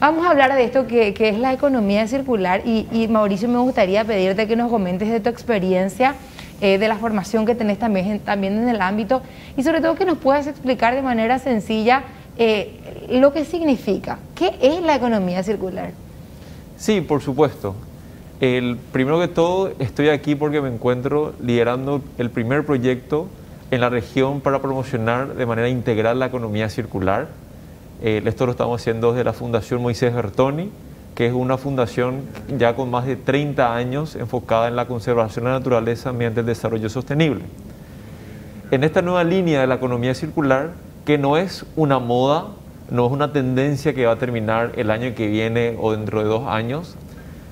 Vamos a hablar de esto que, es la economía circular y, Mauricio me gustaría pedirte que nos comentes de tu experiencia, eh, de la formación que tenés también, también en el ámbito y sobre todo que nos puedas explicar de manera sencilla eh, lo que significa. ¿Qué es la economía circular? Sí, por supuesto. El, primero que todo, estoy aquí porque me encuentro liderando el primer proyecto en la región para promocionar de manera integral la economía circular eh, esto lo estamos haciendo desde la Fundación Moisés Bertoni, que es una fundación ya con más de 30 años enfocada en la conservación de la naturaleza mediante el desarrollo sostenible. En esta nueva línea de la economía circular, que no es una moda, no es una tendencia que va a terminar el año que viene o dentro de dos años,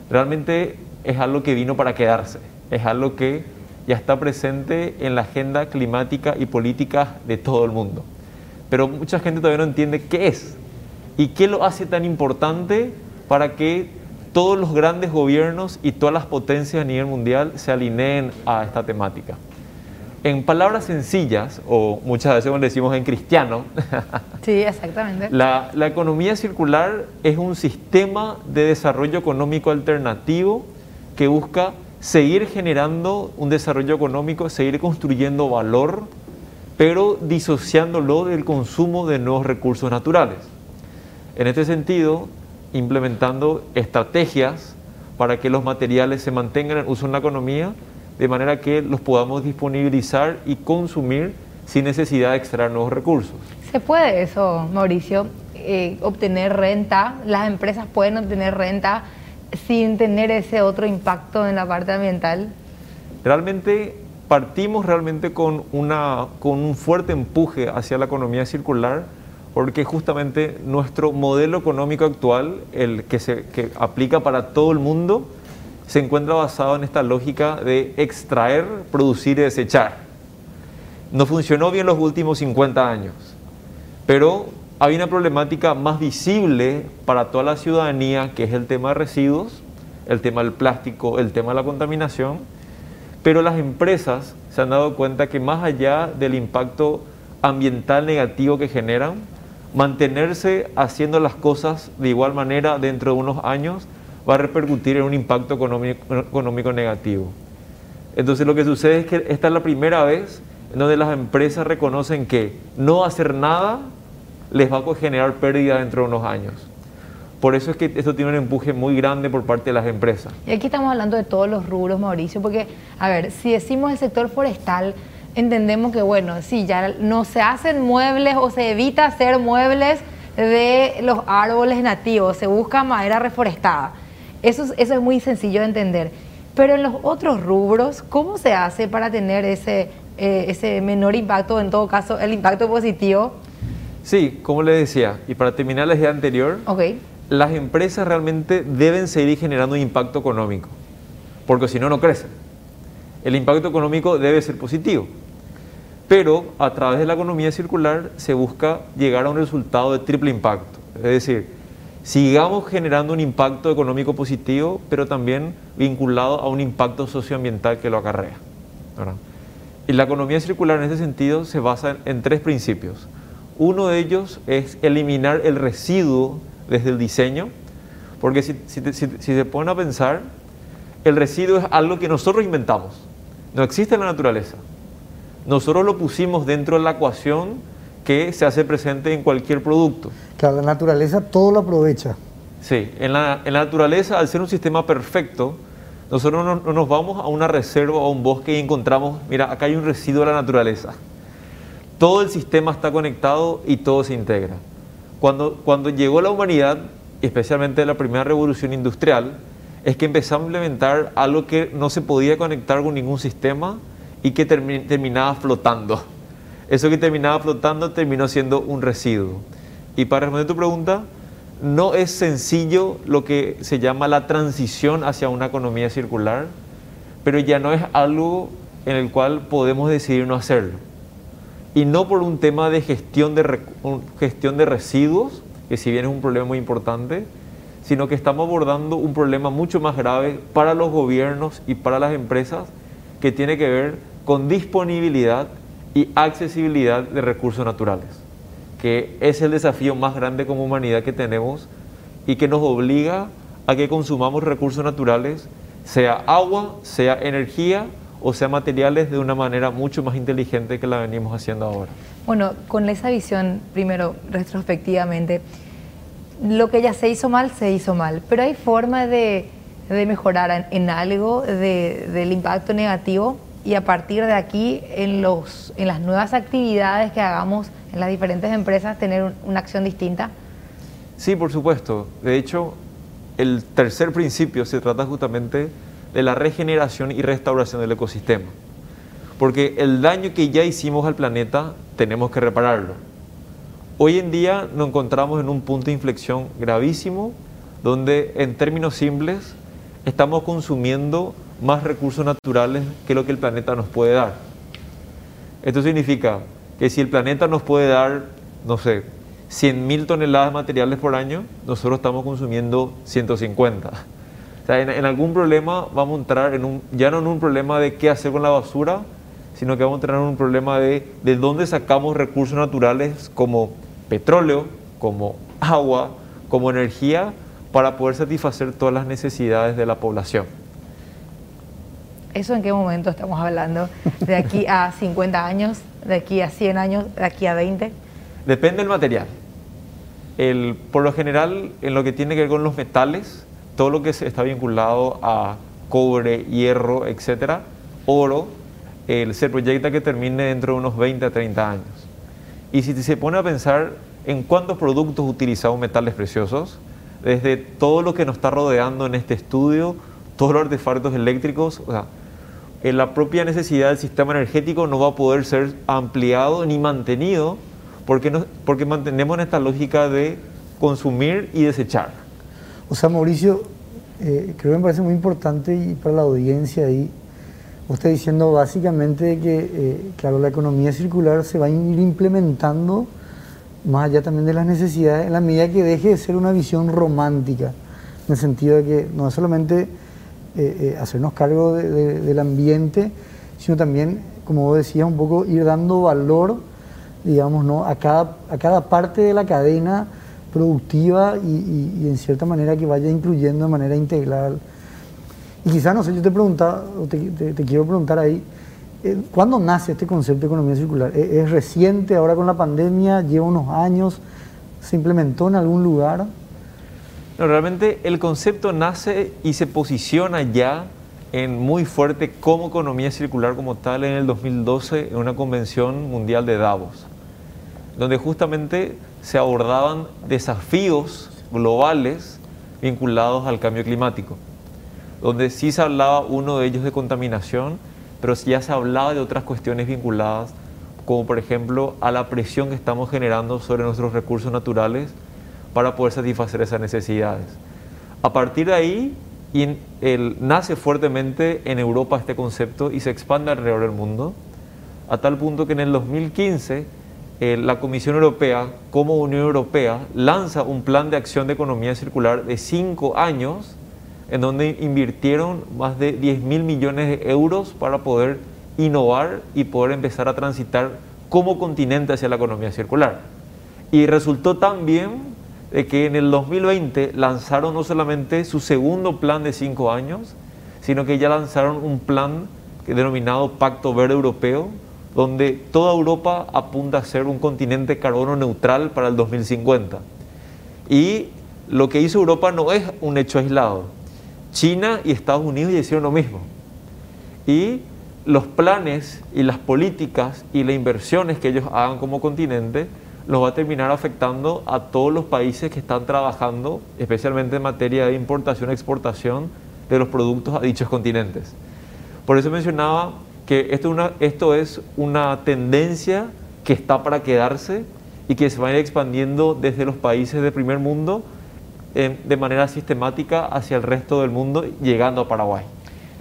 realmente es algo que vino para quedarse, es algo que ya está presente en la agenda climática y política de todo el mundo pero mucha gente todavía no entiende qué es y qué lo hace tan importante para que todos los grandes gobiernos y todas las potencias a nivel mundial se alineen a esta temática. En palabras sencillas, o muchas veces como decimos en cristiano, sí, exactamente. La, la economía circular es un sistema de desarrollo económico alternativo que busca seguir generando un desarrollo económico, seguir construyendo valor pero disociándolo del consumo de nuevos recursos naturales. En este sentido, implementando estrategias para que los materiales se mantengan en uso en la economía, de manera que los podamos disponibilizar y consumir sin necesidad de extraer nuevos recursos. ¿Se puede eso, Mauricio? Eh, obtener renta, las empresas pueden obtener renta sin tener ese otro impacto en la parte ambiental? Realmente partimos realmente con, una, con un fuerte empuje hacia la economía circular, porque justamente nuestro modelo económico actual, el que se que aplica para todo el mundo, se encuentra basado en esta lógica de extraer, producir y desechar. No funcionó bien los últimos 50 años, pero hay una problemática más visible para toda la ciudadanía, que es el tema de residuos, el tema del plástico, el tema de la contaminación, pero las empresas se han dado cuenta que más allá del impacto ambiental negativo que generan, mantenerse haciendo las cosas de igual manera dentro de unos años va a repercutir en un impacto económico, negativo. Entonces lo que sucede es que esta es la primera vez en donde las empresas reconocen que no hacer nada les va a generar pérdida dentro de unos años. Por eso es que esto tiene un empuje muy grande por parte de las empresas. Y aquí estamos hablando de todos los rubros, Mauricio, porque, a ver, si decimos el sector forestal, entendemos que, bueno, sí, ya no se hacen muebles o se evita hacer muebles de los árboles nativos, se busca madera reforestada. Eso, eso es muy sencillo de entender. Pero en los otros rubros, ¿cómo se hace para tener ese, eh, ese menor impacto, en todo caso, el impacto positivo? Sí, como le decía, y para terminar la idea anterior, okay las empresas realmente deben seguir generando un impacto económico, porque si no, no crecen. El impacto económico debe ser positivo, pero a través de la economía circular se busca llegar a un resultado de triple impacto, es decir, sigamos generando un impacto económico positivo, pero también vinculado a un impacto socioambiental que lo acarrea. Y la economía circular en ese sentido se basa en tres principios. Uno de ellos es eliminar el residuo desde el diseño, porque si, se ponen a pensar, el residuo es algo que nosotros inventamos, no existe en la naturaleza. Nosotros lo pusimos dentro de la ecuación que se hace presente en cualquier producto. Claro, la naturaleza todo lo aprovecha. Sí, en la, naturaleza, al ser un sistema perfecto, nosotros no, nos vamos a una reserva o a un bosque y encontramos, mira, acá hay un residuo de la naturaleza. Todo el sistema está conectado y todo se integra. Cuando, cuando llegó la humanidad, especialmente la primera revolución industrial, es que empezamos a implementar algo que no se podía conectar con ningún sistema y que terminaba flotando. Eso que terminaba flotando terminó siendo un residuo. Y para responder tu pregunta, no es sencillo lo que se llama la transición hacia una economía circular, pero ya no es algo en el cual podemos decidir no hacerlo y no por un tema de gestión de, gestión de residuos, que si bien es un problema muy importante, sino que estamos abordando un problema mucho más grave para los gobiernos y para las empresas que tiene que ver con disponibilidad y accesibilidad de recursos naturales, que es el desafío más grande como humanidad que tenemos y que nos obliga a que consumamos recursos naturales, sea agua, sea energía o sea materiales de una manera mucho más inteligente que la venimos haciendo ahora. Bueno, con esa visión, primero, retrospectivamente, lo que ya se hizo mal, se hizo mal, pero hay forma de, mejorar en, algo del impacto negativo y a partir de aquí, en, los, en las nuevas actividades que hagamos en las diferentes empresas, tener una acción distinta. Sí, por supuesto. De hecho, el tercer principio se trata justamente de la regeneración y restauración del ecosistema. Porque el daño que ya hicimos al planeta tenemos que repararlo. Hoy en día nos encontramos en un punto de inflexión gravísimo donde en términos simples estamos consumiendo más recursos naturales que lo que el planeta nos puede dar. Esto significa que si el planeta nos puede dar, no sé, 100.000 toneladas de materiales por año, nosotros estamos consumiendo 150. Sea, en, algún problema vamos a entrar en un, ya no en un problema de qué hacer con la basura, sino que vamos a entrar en un problema de de dónde sacamos recursos naturales como petróleo, como agua, como energía, para poder satisfacer todas las necesidades de la población. ¿Eso en qué momento estamos hablando? ¿De aquí a 50 años? ¿De aquí a 100 años? ¿De aquí a 20? Depende del material. El, por lo general, en lo que tiene que ver con los metales, todo lo que está vinculado a cobre, hierro, etcétera, oro, el, se proyecta que termine dentro de unos 20 a 30 años. Y si se pone a pensar en cuántos productos utilizamos metales preciosos, desde todo lo que nos está rodeando en este estudio, todos los artefactos eléctricos, o sea, en la propia necesidad del sistema energético no va a poder ser ampliado ni mantenido porque, porque mantenemos en esta lógica de consumir y desechar. O sea, Mauricio, eh, creo que me parece muy importante y para la audiencia ahí, usted diciendo básicamente que, eh, la economía circular se va a ir implementando más allá también de las necesidades, en la medida que deje de ser una visión romántica, en el sentido de que no es solamente eh, eh, hacernos cargo del ambiente, sino también, como vos decías, un poco ir dando valor, digamos, ¿no? a, cada, a cada parte de la cadena productiva y, en cierta manera que vaya incluyendo de manera integral. Y quizás, no sé, yo te preguntaba, te, te, quiero preguntar ahí, eh, ¿cuándo nace este concepto de economía circular? ¿Es reciente ahora con la pandemia? ¿Lleva unos años? ¿Se implementó en algún lugar? No, realmente el concepto nace y se posiciona ya en muy fuerte como economía circular como tal en el 2012 en una convención mundial de Davos, donde justamente se abordaban desafíos globales vinculados al cambio climático, donde sí se hablaba uno de ellos de contaminación, pero ya se hablaba de otras cuestiones vinculadas, como por ejemplo a la presión que estamos generando sobre nuestros recursos naturales, para poder satisfacer esas necesidades. A partir de ahí, nace fuertemente en Europa este concepto y se expande alrededor del mundo, a tal punto que en el 2015 la Comisión Europea, como Unión Europea, lanza un plan de acción de economía circular de cinco años, en donde invirtieron más de 10 mil millones de euros para poder innovar y poder empezar a transitar como continente hacia la economía circular. Y resultó tan bien de que en el 2020 lanzaron no solamente su segundo plan de cinco años, sino que ya lanzaron un plan denominado Pacto Verde Europeo, donde toda Europa apunta a ser un continente carbono neutral para el 2050. Y lo que hizo Europa no es un hecho aislado. China y Estados Unidos hicieron lo mismo. Y los planes y las políticas y las inversiones que ellos hagan como continente nos va a terminar afectando a todos los países que están trabajando, especialmente en materia de importación y exportación de los productos a dichos continentes. Por eso mencionaba que esto, una, esto es una tendencia que está para quedarse y que se va a ir expandiendo desde los países del primer mundo de manera sistemática hacia el resto del mundo, llegando a Paraguay.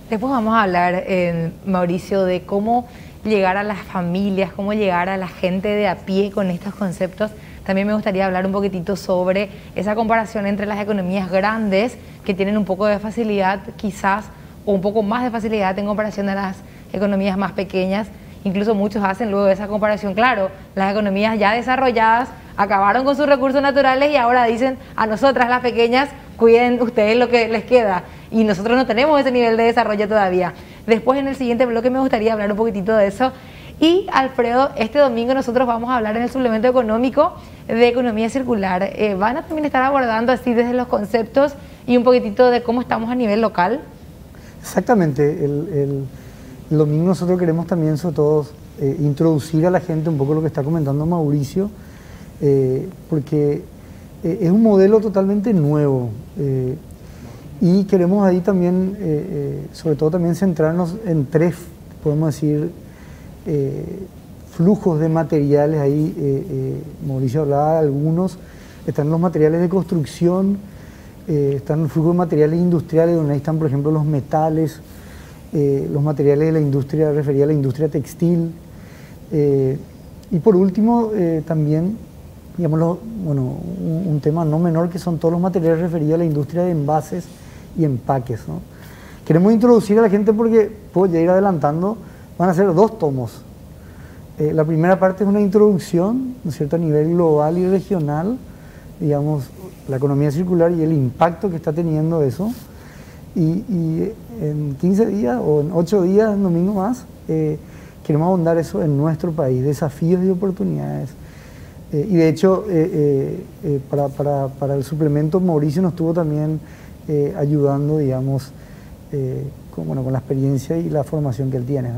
Después vamos a hablar, eh, Mauricio, de cómo llegar a las familias, cómo llegar a la gente de a pie con estos conceptos. También me gustaría hablar un poquitito sobre esa comparación entre las economías grandes, que tienen un poco de facilidad quizás, o un poco más de facilidad en comparación a las economías más pequeñas. Incluso muchos hacen luego esa comparación. Claro, las economías ya desarrolladas acabaron con sus recursos naturales y ahora dicen a nosotras las pequeñas, cuiden ustedes lo que les queda. Y nosotros no tenemos ese nivel de desarrollo todavía. Después en el siguiente bloque me gustaría hablar un poquitito de eso. Y Alfredo, este domingo nosotros vamos a hablar en el suplemento económico de economía circular. Eh, van a también estar abordando así desde los conceptos y un poquitito de cómo estamos a nivel local. Exactamente. El, domingo nosotros queremos también, sobre todo, eh, introducir a la gente un poco lo que está comentando Mauricio, eh, porque es un modelo totalmente nuevo. y queremos ahí también, sobre todo también centrarnos en tres, podemos decir, eh, flujos de materiales, ahí eh, eh, Mauricio hablaba de algunos, están los materiales de construcción, están los flujos de materiales industriales, donde ahí están por ejemplo los metales, los materiales de la industria, refería a la industria textil, y por último también, digamos, bueno, un, tema no menor que son todos los materiales referidos a la industria de envases y empaques. Queremos introducir a la gente porque puedo ya ir adelantando, van a ser dos tomos. Eh, la primera parte es una introducción, ¿no cierto?, a nivel global y regional, digamos, la economía circular y el impacto que está teniendo eso. Y, en 15 días o en 8 días, un domingo más, eh, queremos ahondar eso en nuestro país, desafíos y oportunidades. Eh, y de hecho, para, para, para, el suplemento, Mauricio nos estuvo también ayudando, digamos, con, bueno, con la experiencia y la formación que él tiene.